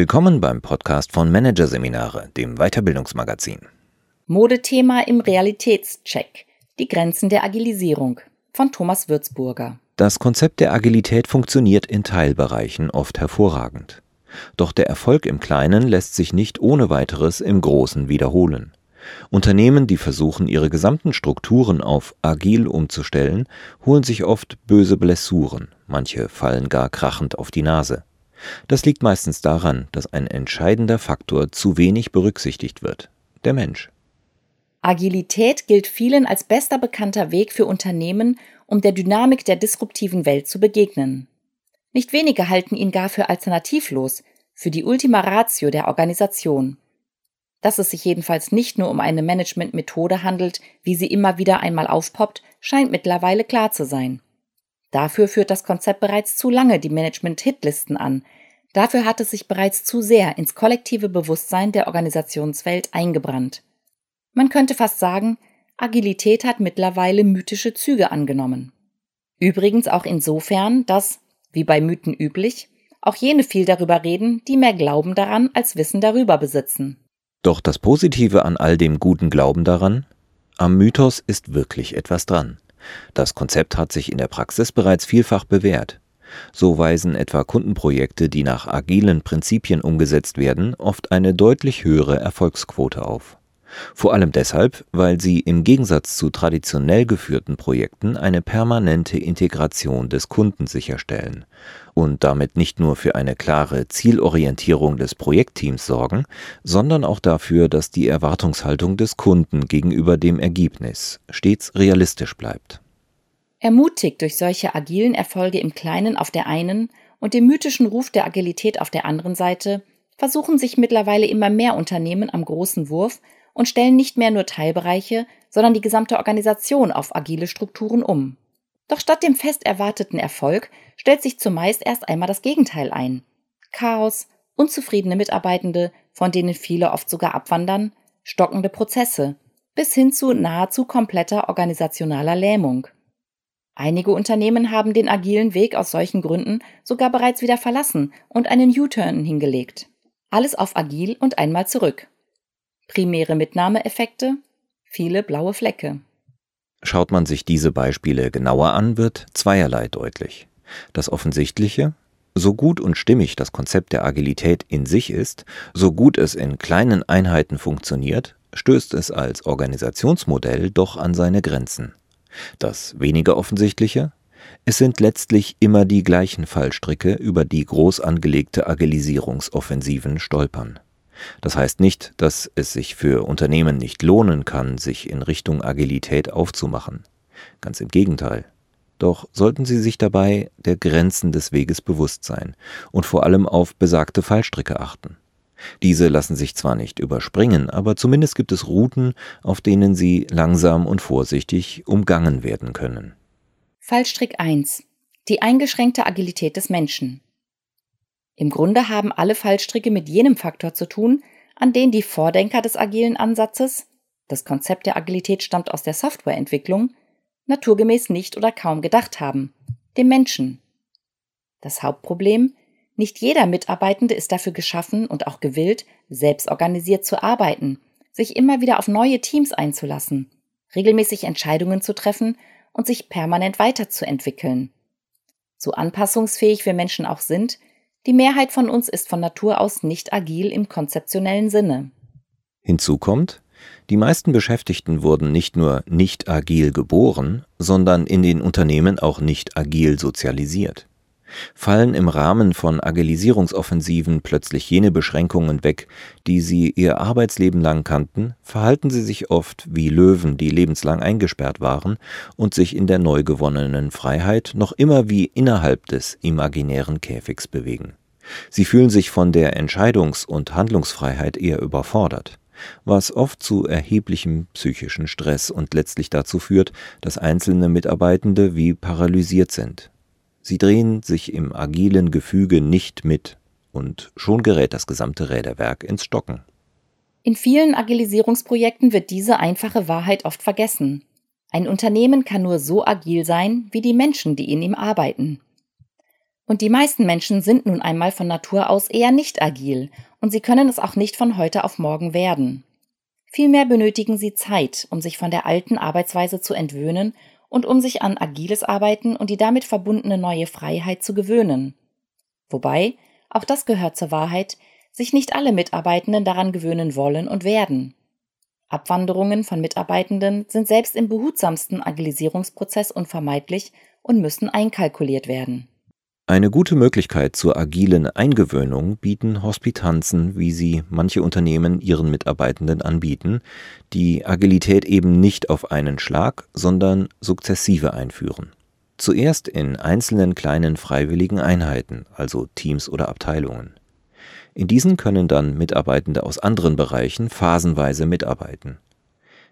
Willkommen beim Podcast von Managerseminare, dem Weiterbildungsmagazin. Modethema im Realitätscheck. Die Grenzen der Agilisierung von Thomas Würzburger. Das Konzept der Agilität funktioniert in Teilbereichen oft hervorragend. Doch der Erfolg im Kleinen lässt sich nicht ohne weiteres im Großen wiederholen. Unternehmen, die versuchen, ihre gesamten Strukturen auf agil umzustellen, holen sich oft böse Blessuren, manche fallen gar krachend auf die Nase. Das liegt meistens daran, dass ein entscheidender Faktor zu wenig berücksichtigt wird, der Mensch. Agilität gilt vielen als bester bekannter Weg für Unternehmen, um der Dynamik der disruptiven Welt zu begegnen. Nicht wenige halten ihn gar für alternativlos, für die Ultima Ratio der Organisation. Dass es sich jedenfalls nicht nur um eine Managementmethode handelt, wie sie immer wieder einmal aufpoppt, scheint mittlerweile klar zu sein. Dafür führt das Konzept bereits zu lange die Management-Hitlisten an. Dafür hat es sich bereits zu sehr ins kollektive Bewusstsein der Organisationswelt eingebrannt. Man könnte fast sagen, Agilität hat mittlerweile mythische Züge angenommen. Übrigens auch insofern, dass, wie bei Mythen üblich, auch jene viel darüber reden, die mehr Glauben daran als Wissen darüber besitzen. Doch das Positive an all dem guten Glauben daran? Am Mythos ist wirklich etwas dran. Das Konzept hat sich in der Praxis bereits vielfach bewährt. So weisen etwa Kundenprojekte, die nach agilen Prinzipien umgesetzt werden, oft eine deutlich höhere Erfolgsquote auf. Vor allem deshalb, weil sie im Gegensatz zu traditionell geführten Projekten eine permanente Integration des Kunden sicherstellen und damit nicht nur für eine klare Zielorientierung des Projektteams sorgen, sondern auch dafür, dass die Erwartungshaltung des Kunden gegenüber dem Ergebnis stets realistisch bleibt. Ermutigt durch solche agilen Erfolge im Kleinen auf der einen und dem mythischen Ruf der Agilität auf der anderen Seite versuchen sich mittlerweile immer mehr Unternehmen am großen Wurf und stellen nicht mehr nur Teilbereiche, sondern die gesamte Organisation auf agile Strukturen um. Doch statt dem fest erwarteten Erfolg stellt sich zumeist erst einmal das Gegenteil ein. Chaos, unzufriedene Mitarbeitende, von denen viele oft sogar abwandern, stockende Prozesse, bis hin zu nahezu kompletter organisationaler Lähmung. Einige Unternehmen haben den agilen Weg aus solchen Gründen sogar bereits wieder verlassen und einen U-Turn hingelegt. Alles auf agil und einmal zurück. Primäre Mitnahmeeffekte, viele blaue Flecke. Schaut man sich diese Beispiele genauer an, wird zweierlei deutlich. Das Offensichtliche, so gut und stimmig das Konzept der Agilität in sich ist, so gut es in kleinen Einheiten funktioniert, stößt es als Organisationsmodell doch an seine Grenzen. Das weniger offensichtliche, es sind letztlich immer die gleichen Fallstricke, über die groß angelegte Agilisierungsoffensiven stolpern. Das heißt nicht, dass es sich für Unternehmen nicht lohnen kann, sich in Richtung Agilität aufzumachen. Ganz im Gegenteil. Doch sollten Sie sich dabei der Grenzen des Weges bewusst sein und vor allem auf besagte Fallstricke achten. Diese lassen sich zwar nicht überspringen, aber zumindest gibt es Routen, auf denen sie langsam und vorsichtig umgangen werden können. Fallstrick 1. Die eingeschränkte Agilität des Menschen. Im Grunde haben alle Fallstricke mit jenem Faktor zu tun, an den die Vordenker des agilen Ansatzes, das Konzept der Agilität stammt aus der Softwareentwicklung, naturgemäß nicht oder kaum gedacht haben, dem Menschen. Das Hauptproblem, nicht jeder Mitarbeitende ist dafür geschaffen und auch gewillt, selbstorganisiert zu arbeiten, sich immer wieder auf neue Teams einzulassen, regelmäßig Entscheidungen zu treffen und sich permanent weiterzuentwickeln. So anpassungsfähig wir Menschen auch sind, die Mehrheit von uns ist von Natur aus nicht agil im konzeptionellen Sinne. Hinzu kommt, die meisten Beschäftigten wurden nicht nur nicht agil geboren, sondern in den Unternehmen auch nicht agil sozialisiert. Fallen im Rahmen von Agilisierungsoffensiven plötzlich jene Beschränkungen weg, die sie ihr Arbeitsleben lang kannten, verhalten sie sich oft wie Löwen, die lebenslang eingesperrt waren und sich in der neu gewonnenen Freiheit noch immer wie innerhalb des imaginären Käfigs bewegen. Sie fühlen sich von der Entscheidungs- und Handlungsfreiheit eher überfordert, was oft zu erheblichem psychischen Stress und letztlich dazu führt, dass einzelne Mitarbeitende wie paralysiert sind. Sie drehen sich im agilen Gefüge nicht mit, und schon gerät das gesamte Räderwerk ins Stocken. In vielen Agilisierungsprojekten wird diese einfache Wahrheit oft vergessen. Ein Unternehmen kann nur so agil sein wie die Menschen, die in ihm arbeiten. Und die meisten Menschen sind nun einmal von Natur aus eher nicht agil und sie können es auch nicht von heute auf morgen werden. Vielmehr benötigen sie Zeit, um sich von der alten Arbeitsweise zu entwöhnen und um sich an agiles Arbeiten und die damit verbundene neue Freiheit zu gewöhnen. Wobei, auch das gehört zur Wahrheit, sich nicht alle Mitarbeitenden daran gewöhnen wollen und werden. Abwanderungen von Mitarbeitenden sind selbst im behutsamsten Agilisierungsprozess unvermeidlich und müssen einkalkuliert werden. Eine gute Möglichkeit zur agilen Eingewöhnung bieten Hospitanzen, wie sie manche Unternehmen ihren Mitarbeitenden anbieten, die Agilität eben nicht auf einen Schlag, sondern sukzessive einführen. Zuerst in einzelnen kleinen freiwilligen Einheiten, also Teams oder Abteilungen. In diesen können dann Mitarbeitende aus anderen Bereichen phasenweise mitarbeiten.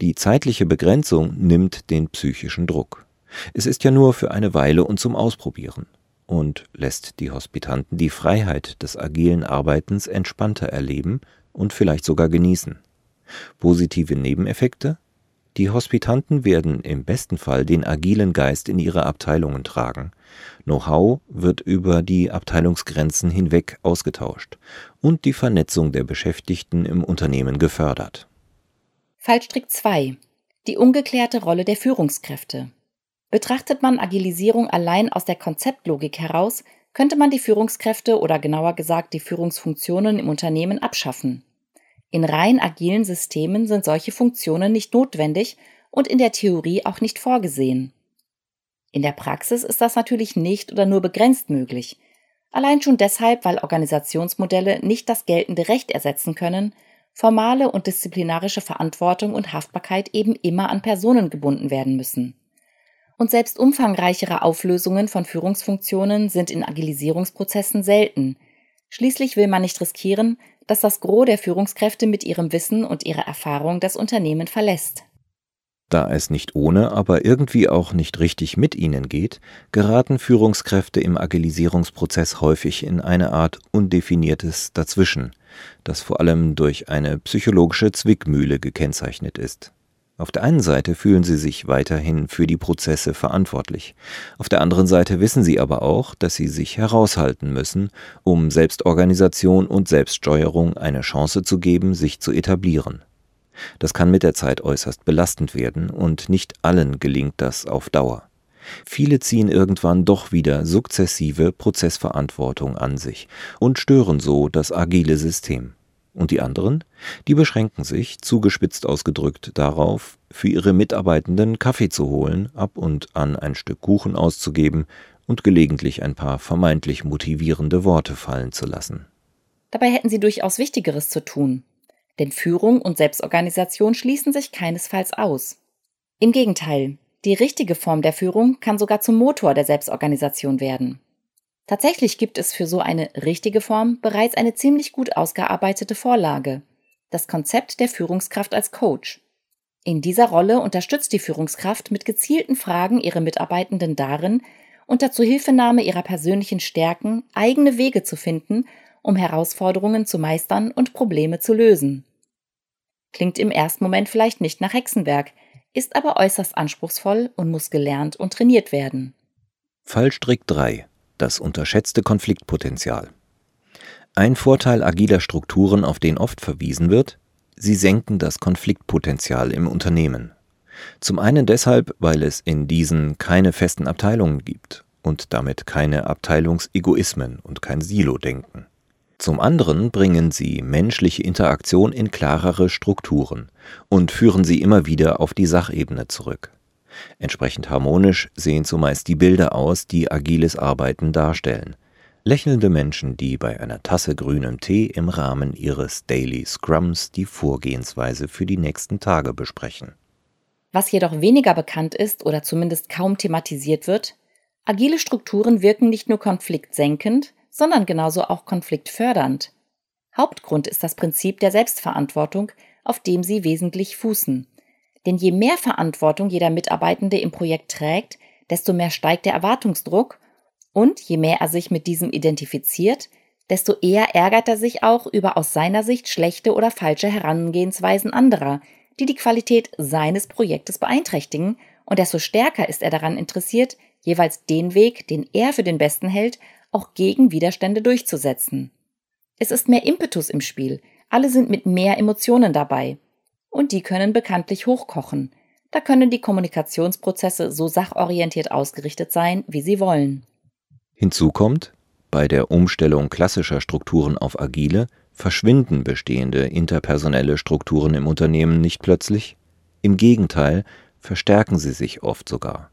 Die zeitliche Begrenzung nimmt den psychischen Druck. Es ist ja nur für eine Weile und zum Ausprobieren und lässt die Hospitanten die Freiheit des agilen Arbeitens entspannter erleben und vielleicht sogar genießen. Positive Nebeneffekte? Die Hospitanten werden im besten Fall den agilen Geist in ihre Abteilungen tragen. Know-how wird über die Abteilungsgrenzen hinweg ausgetauscht und die Vernetzung der Beschäftigten im Unternehmen gefördert. Fallstrick 2. Die ungeklärte Rolle der Führungskräfte. Betrachtet man Agilisierung allein aus der Konzeptlogik heraus, könnte man die Führungskräfte oder genauer gesagt die Führungsfunktionen im Unternehmen abschaffen. In rein agilen Systemen sind solche Funktionen nicht notwendig und in der Theorie auch nicht vorgesehen. In der Praxis ist das natürlich nicht oder nur begrenzt möglich. Allein schon deshalb, weil Organisationsmodelle nicht das geltende Recht ersetzen können, formale und disziplinarische Verantwortung und Haftbarkeit eben immer an Personen gebunden werden müssen und selbst umfangreichere Auflösungen von Führungsfunktionen sind in Agilisierungsprozessen selten. Schließlich will man nicht riskieren, dass das Gros der Führungskräfte mit ihrem Wissen und ihrer Erfahrung das Unternehmen verlässt. Da es nicht ohne, aber irgendwie auch nicht richtig mit ihnen geht, geraten Führungskräfte im Agilisierungsprozess häufig in eine Art undefiniertes Dazwischen, das vor allem durch eine psychologische Zwickmühle gekennzeichnet ist. Auf der einen Seite fühlen sie sich weiterhin für die Prozesse verantwortlich. Auf der anderen Seite wissen sie aber auch, dass sie sich heraushalten müssen, um Selbstorganisation und Selbststeuerung eine Chance zu geben, sich zu etablieren. Das kann mit der Zeit äußerst belastend werden und nicht allen gelingt das auf Dauer. Viele ziehen irgendwann doch wieder sukzessive Prozessverantwortung an sich und stören so das agile System. Und die anderen? Die beschränken sich, zugespitzt ausgedrückt, darauf, für ihre Mitarbeitenden Kaffee zu holen, ab und an ein Stück Kuchen auszugeben und gelegentlich ein paar vermeintlich motivierende Worte fallen zu lassen. Dabei hätten sie durchaus Wichtigeres zu tun. Denn Führung und Selbstorganisation schließen sich keinesfalls aus. Im Gegenteil, die richtige Form der Führung kann sogar zum Motor der Selbstorganisation werden. Tatsächlich gibt es für so eine richtige Form bereits eine ziemlich gut ausgearbeitete Vorlage, das Konzept der Führungskraft als Coach. In dieser Rolle unterstützt die Führungskraft mit gezielten Fragen ihre Mitarbeitenden darin, unter Zuhilfenahme ihrer persönlichen Stärken eigene Wege zu finden, um Herausforderungen zu meistern und Probleme zu lösen. Klingt im ersten Moment vielleicht nicht nach Hexenwerk, ist aber äußerst anspruchsvoll und muss gelernt und trainiert werden. Fallstrick 3 das unterschätzte Konfliktpotenzial. Ein Vorteil agiler Strukturen, auf den oft verwiesen wird, sie senken das Konfliktpotenzial im Unternehmen. Zum einen deshalb, weil es in diesen keine festen Abteilungen gibt und damit keine Abteilungsegoismen und kein Silo-Denken. Zum anderen bringen sie menschliche Interaktion in klarere Strukturen und führen sie immer wieder auf die Sachebene zurück. Entsprechend harmonisch sehen zumeist die Bilder aus, die agiles Arbeiten darstellen. Lächelnde Menschen, die bei einer Tasse grünem Tee im Rahmen ihres Daily Scrums die Vorgehensweise für die nächsten Tage besprechen. Was jedoch weniger bekannt ist oder zumindest kaum thematisiert wird, agile Strukturen wirken nicht nur konfliktsenkend, sondern genauso auch konfliktfördernd. Hauptgrund ist das Prinzip der Selbstverantwortung, auf dem sie wesentlich fußen. Denn je mehr Verantwortung jeder Mitarbeitende im Projekt trägt, desto mehr steigt der Erwartungsdruck und je mehr er sich mit diesem identifiziert, desto eher ärgert er sich auch über aus seiner Sicht schlechte oder falsche Herangehensweisen anderer, die die Qualität seines Projektes beeinträchtigen, und desto stärker ist er daran interessiert, jeweils den Weg, den er für den besten hält, auch gegen Widerstände durchzusetzen. Es ist mehr Impetus im Spiel, alle sind mit mehr Emotionen dabei. Und die können bekanntlich hochkochen. Da können die Kommunikationsprozesse so sachorientiert ausgerichtet sein, wie sie wollen. Hinzu kommt, bei der Umstellung klassischer Strukturen auf agile verschwinden bestehende interpersonelle Strukturen im Unternehmen nicht plötzlich, im Gegenteil verstärken sie sich oft sogar.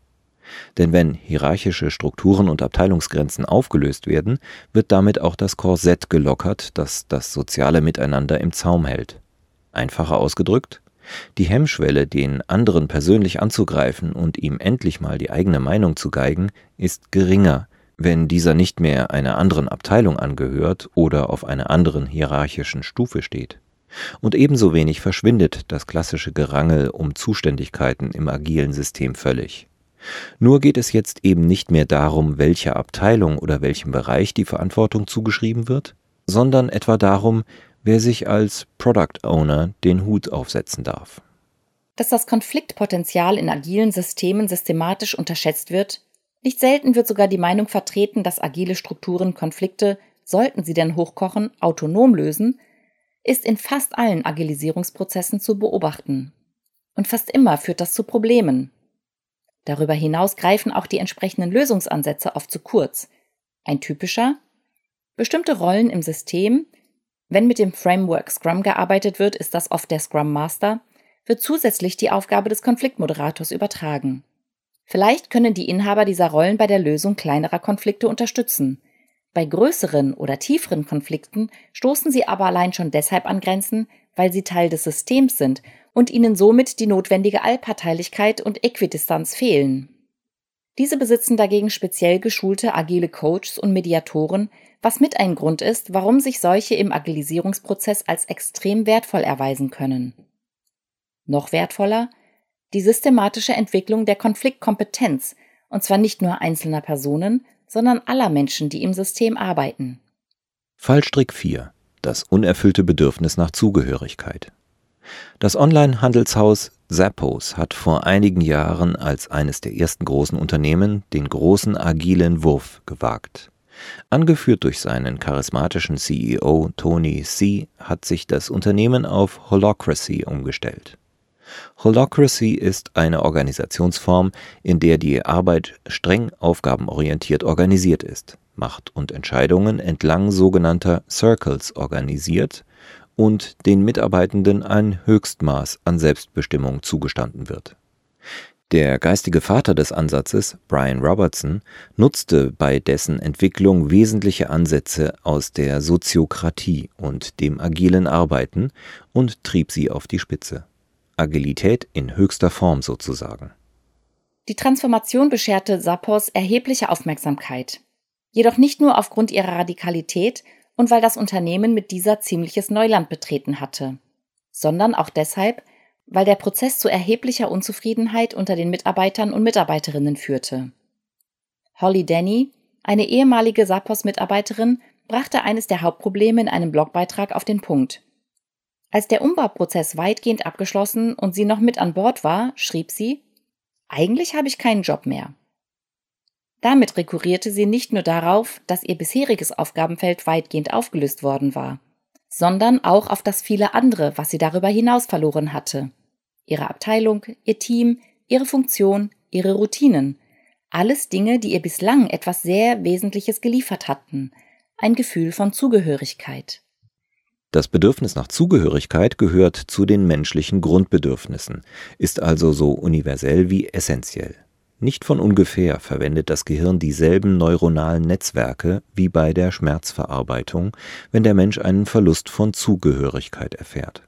Denn wenn hierarchische Strukturen und Abteilungsgrenzen aufgelöst werden, wird damit auch das Korsett gelockert, das das soziale Miteinander im Zaum hält. Einfacher ausgedrückt, die Hemmschwelle, den anderen persönlich anzugreifen und ihm endlich mal die eigene Meinung zu geigen, ist geringer, wenn dieser nicht mehr einer anderen Abteilung angehört oder auf einer anderen hierarchischen Stufe steht. Und ebenso wenig verschwindet das klassische Gerangel um Zuständigkeiten im agilen System völlig. Nur geht es jetzt eben nicht mehr darum, welcher Abteilung oder welchem Bereich die Verantwortung zugeschrieben wird, sondern etwa darum, wer sich als Product Owner den Hut aufsetzen darf. Dass das Konfliktpotenzial in agilen Systemen systematisch unterschätzt wird, nicht selten wird sogar die Meinung vertreten, dass agile Strukturen Konflikte, sollten sie denn hochkochen, autonom lösen, ist in fast allen Agilisierungsprozessen zu beobachten. Und fast immer führt das zu Problemen. Darüber hinaus greifen auch die entsprechenden Lösungsansätze oft zu kurz. Ein typischer Bestimmte Rollen im System, wenn mit dem Framework Scrum gearbeitet wird, ist das oft der Scrum Master, wird zusätzlich die Aufgabe des Konfliktmoderators übertragen. Vielleicht können die Inhaber dieser Rollen bei der Lösung kleinerer Konflikte unterstützen. Bei größeren oder tieferen Konflikten stoßen sie aber allein schon deshalb an Grenzen, weil sie Teil des Systems sind und ihnen somit die notwendige Allparteilichkeit und Äquidistanz fehlen. Diese besitzen dagegen speziell geschulte agile Coaches und Mediatoren, was mit ein Grund ist, warum sich solche im Agilisierungsprozess als extrem wertvoll erweisen können. Noch wertvoller, die systematische Entwicklung der Konfliktkompetenz, und zwar nicht nur einzelner Personen, sondern aller Menschen, die im System arbeiten. Fallstrick 4. Das unerfüllte Bedürfnis nach Zugehörigkeit. Das Online-Handelshaus Zappos hat vor einigen Jahren als eines der ersten großen Unternehmen den großen agilen Wurf gewagt. Angeführt durch seinen charismatischen CEO Tony C. hat sich das Unternehmen auf Holocracy umgestellt. Holacracy ist eine Organisationsform, in der die Arbeit streng aufgabenorientiert organisiert ist, Macht und Entscheidungen entlang sogenannter Circles organisiert und den Mitarbeitenden ein Höchstmaß an Selbstbestimmung zugestanden wird. Der geistige Vater des Ansatzes, Brian Robertson, nutzte bei dessen Entwicklung wesentliche Ansätze aus der Soziokratie und dem agilen Arbeiten und trieb sie auf die Spitze. Agilität in höchster Form sozusagen. Die Transformation bescherte Sappos erhebliche Aufmerksamkeit. Jedoch nicht nur aufgrund ihrer Radikalität und weil das Unternehmen mit dieser ziemliches Neuland betreten hatte, sondern auch deshalb, weil der Prozess zu erheblicher Unzufriedenheit unter den Mitarbeitern und Mitarbeiterinnen führte. Holly Denny, eine ehemalige Sappos-Mitarbeiterin, brachte eines der Hauptprobleme in einem Blogbeitrag auf den Punkt. Als der Umbauprozess weitgehend abgeschlossen und sie noch mit an Bord war, schrieb sie, eigentlich habe ich keinen Job mehr. Damit rekurrierte sie nicht nur darauf, dass ihr bisheriges Aufgabenfeld weitgehend aufgelöst worden war, sondern auch auf das viele andere, was sie darüber hinaus verloren hatte. Ihre Abteilung, ihr Team, ihre Funktion, ihre Routinen, alles Dinge, die ihr bislang etwas sehr Wesentliches geliefert hatten, ein Gefühl von Zugehörigkeit. Das Bedürfnis nach Zugehörigkeit gehört zu den menschlichen Grundbedürfnissen, ist also so universell wie essentiell. Nicht von ungefähr verwendet das Gehirn dieselben neuronalen Netzwerke wie bei der Schmerzverarbeitung, wenn der Mensch einen Verlust von Zugehörigkeit erfährt.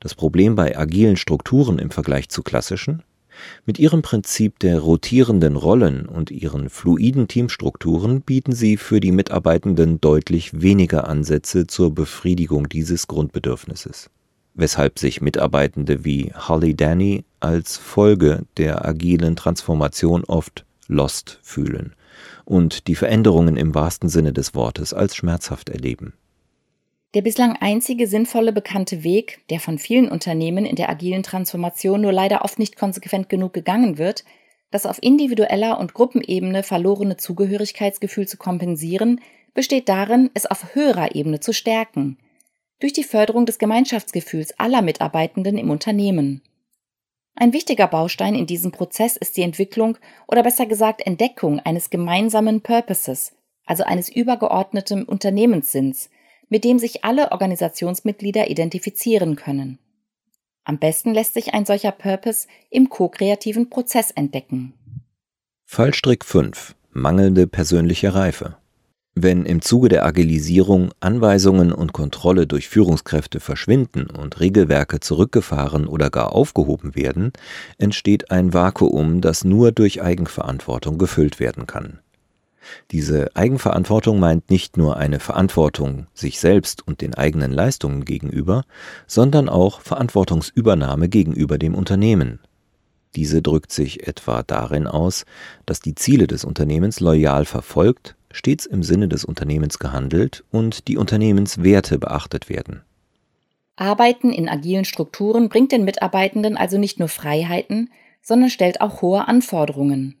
Das Problem bei agilen Strukturen im Vergleich zu klassischen mit ihrem Prinzip der rotierenden Rollen und ihren fluiden Teamstrukturen bieten sie für die Mitarbeitenden deutlich weniger Ansätze zur Befriedigung dieses Grundbedürfnisses, weshalb sich Mitarbeitende wie Holly Danny als Folge der agilen Transformation oft lost fühlen und die Veränderungen im wahrsten Sinne des Wortes als schmerzhaft erleben. Der bislang einzige sinnvolle bekannte Weg, der von vielen Unternehmen in der agilen Transformation nur leider oft nicht konsequent genug gegangen wird, Das auf individueller und Gruppenebene verlorene Zugehörigkeitsgefühl zu kompensieren, besteht darin, es auf höherer Ebene zu stärken, durch die Förderung des Gemeinschaftsgefühls aller Mitarbeitenden im Unternehmen. Ein wichtiger Baustein in diesem Prozess ist die Entwicklung oder besser gesagt Entdeckung eines gemeinsamen Purposes, also eines übergeordneten Unternehmenssinns, mit dem sich alle Organisationsmitglieder identifizieren können. Am besten lässt sich ein solcher Purpose im ko-kreativen Prozess entdecken. Fallstrick 5. Mangelnde persönliche Reife. Wenn im Zuge der Agilisierung Anweisungen und Kontrolle durch Führungskräfte verschwinden und Regelwerke zurückgefahren oder gar aufgehoben werden, entsteht ein Vakuum, das nur durch Eigenverantwortung gefüllt werden kann. Diese Eigenverantwortung meint nicht nur eine Verantwortung sich selbst und den eigenen Leistungen gegenüber, sondern auch Verantwortungsübernahme gegenüber dem Unternehmen. Diese drückt sich etwa darin aus, dass die Ziele des Unternehmens loyal verfolgt, stets im Sinne des Unternehmens gehandelt und die Unternehmenswerte beachtet werden. Arbeiten in agilen Strukturen bringt den Mitarbeitenden also nicht nur Freiheiten, sondern stellt auch hohe Anforderungen.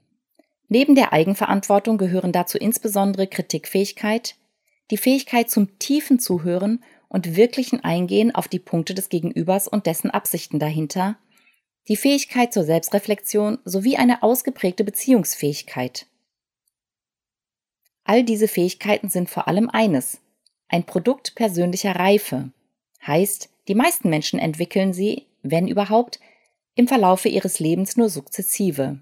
Neben der Eigenverantwortung gehören dazu insbesondere Kritikfähigkeit, die Fähigkeit zum tiefen Zuhören und wirklichen Eingehen auf die Punkte des Gegenübers und dessen Absichten dahinter, die Fähigkeit zur Selbstreflexion sowie eine ausgeprägte Beziehungsfähigkeit. All diese Fähigkeiten sind vor allem eines, ein Produkt persönlicher Reife. Heißt, die meisten Menschen entwickeln sie, wenn überhaupt, im Verlaufe ihres Lebens nur sukzessive.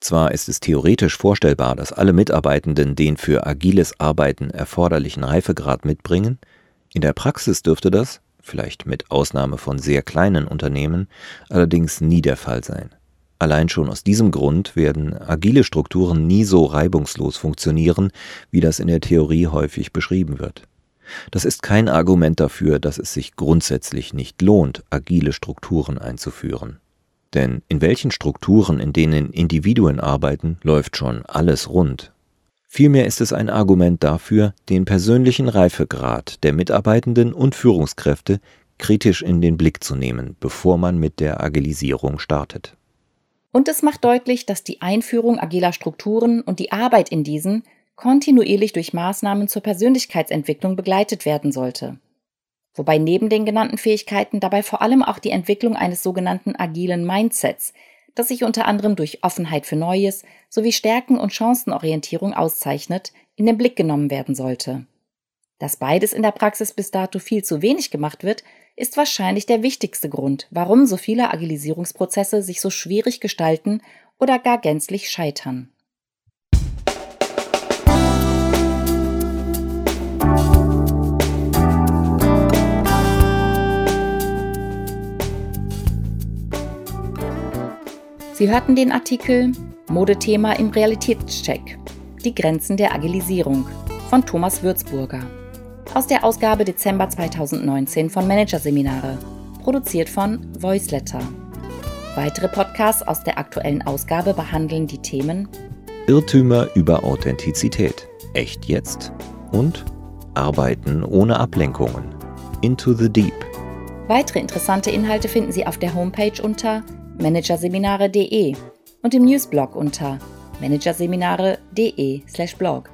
Zwar ist es theoretisch vorstellbar, dass alle Mitarbeitenden den für agiles Arbeiten erforderlichen Reifegrad mitbringen, in der Praxis dürfte das, vielleicht mit Ausnahme von sehr kleinen Unternehmen, allerdings nie der Fall sein. Allein schon aus diesem Grund werden agile Strukturen nie so reibungslos funktionieren, wie das in der Theorie häufig beschrieben wird. Das ist kein Argument dafür, dass es sich grundsätzlich nicht lohnt, agile Strukturen einzuführen. Denn in welchen Strukturen, in denen Individuen arbeiten, läuft schon alles rund. Vielmehr ist es ein Argument dafür, den persönlichen Reifegrad der Mitarbeitenden und Führungskräfte kritisch in den Blick zu nehmen, bevor man mit der Agilisierung startet. Und es macht deutlich, dass die Einführung agiler Strukturen und die Arbeit in diesen kontinuierlich durch Maßnahmen zur Persönlichkeitsentwicklung begleitet werden sollte. Wobei neben den genannten Fähigkeiten dabei vor allem auch die Entwicklung eines sogenannten agilen Mindsets, das sich unter anderem durch Offenheit für Neues sowie Stärken- und Chancenorientierung auszeichnet, in den Blick genommen werden sollte. Dass beides in der Praxis bis dato viel zu wenig gemacht wird, ist wahrscheinlich der wichtigste Grund, warum so viele Agilisierungsprozesse sich so schwierig gestalten oder gar gänzlich scheitern. Sie hörten den Artikel Modethema im Realitätscheck. Die Grenzen der Agilisierung von Thomas Würzburger aus der Ausgabe Dezember 2019 von Managerseminare, produziert von Voiceletter. Weitere Podcasts aus der aktuellen Ausgabe behandeln die Themen Irrtümer über Authentizität, echt jetzt und Arbeiten ohne Ablenkungen, Into the Deep. Weitere interessante Inhalte finden Sie auf der Homepage unter managerseminare.de und im Newsblog unter managerseminare.de/blog.